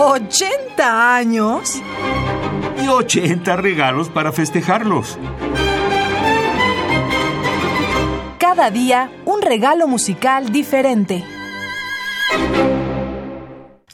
¿80 años? Y 80 regalos para festejarlos. Cada día un regalo musical diferente.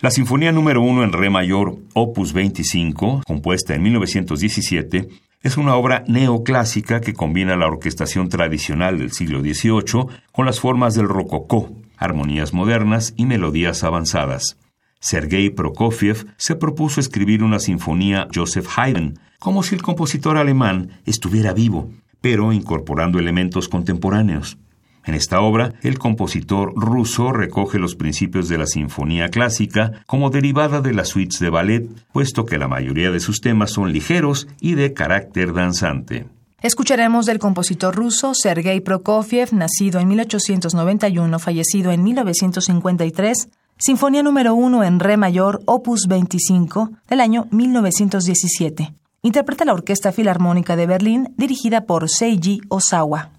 La Sinfonía número 1 en Re mayor, opus 25, compuesta en 1917, es una obra neoclásica que combina la orquestación tradicional del siglo XVIII con las formas del rococó, armonías modernas y melodías avanzadas. Sergei Prokofiev se propuso escribir una sinfonía Joseph Haydn, como si el compositor alemán estuviera vivo, pero incorporando elementos contemporáneos. En esta obra, el compositor ruso recoge los principios de la sinfonía clásica como derivada de las suites de ballet, puesto que la mayoría de sus temas son ligeros y de carácter danzante. Escucharemos del compositor ruso Sergei Prokofiev, nacido en 1891, fallecido en 1953, Sinfonía número 1 en Re mayor, opus 25, del año 1917. Interpreta la Orquesta Filarmónica de Berlín, dirigida por Seiji Osawa.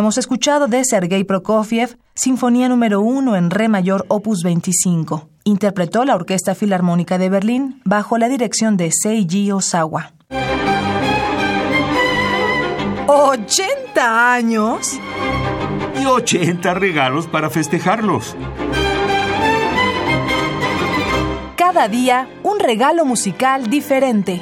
Hemos escuchado de Sergei Prokofiev Sinfonía número 1 en Re mayor opus 25. Interpretó la Orquesta Filarmónica de Berlín bajo la dirección de Seiji Osawa. ¿80 años? Y 80 regalos para festejarlos. Cada día un regalo musical diferente.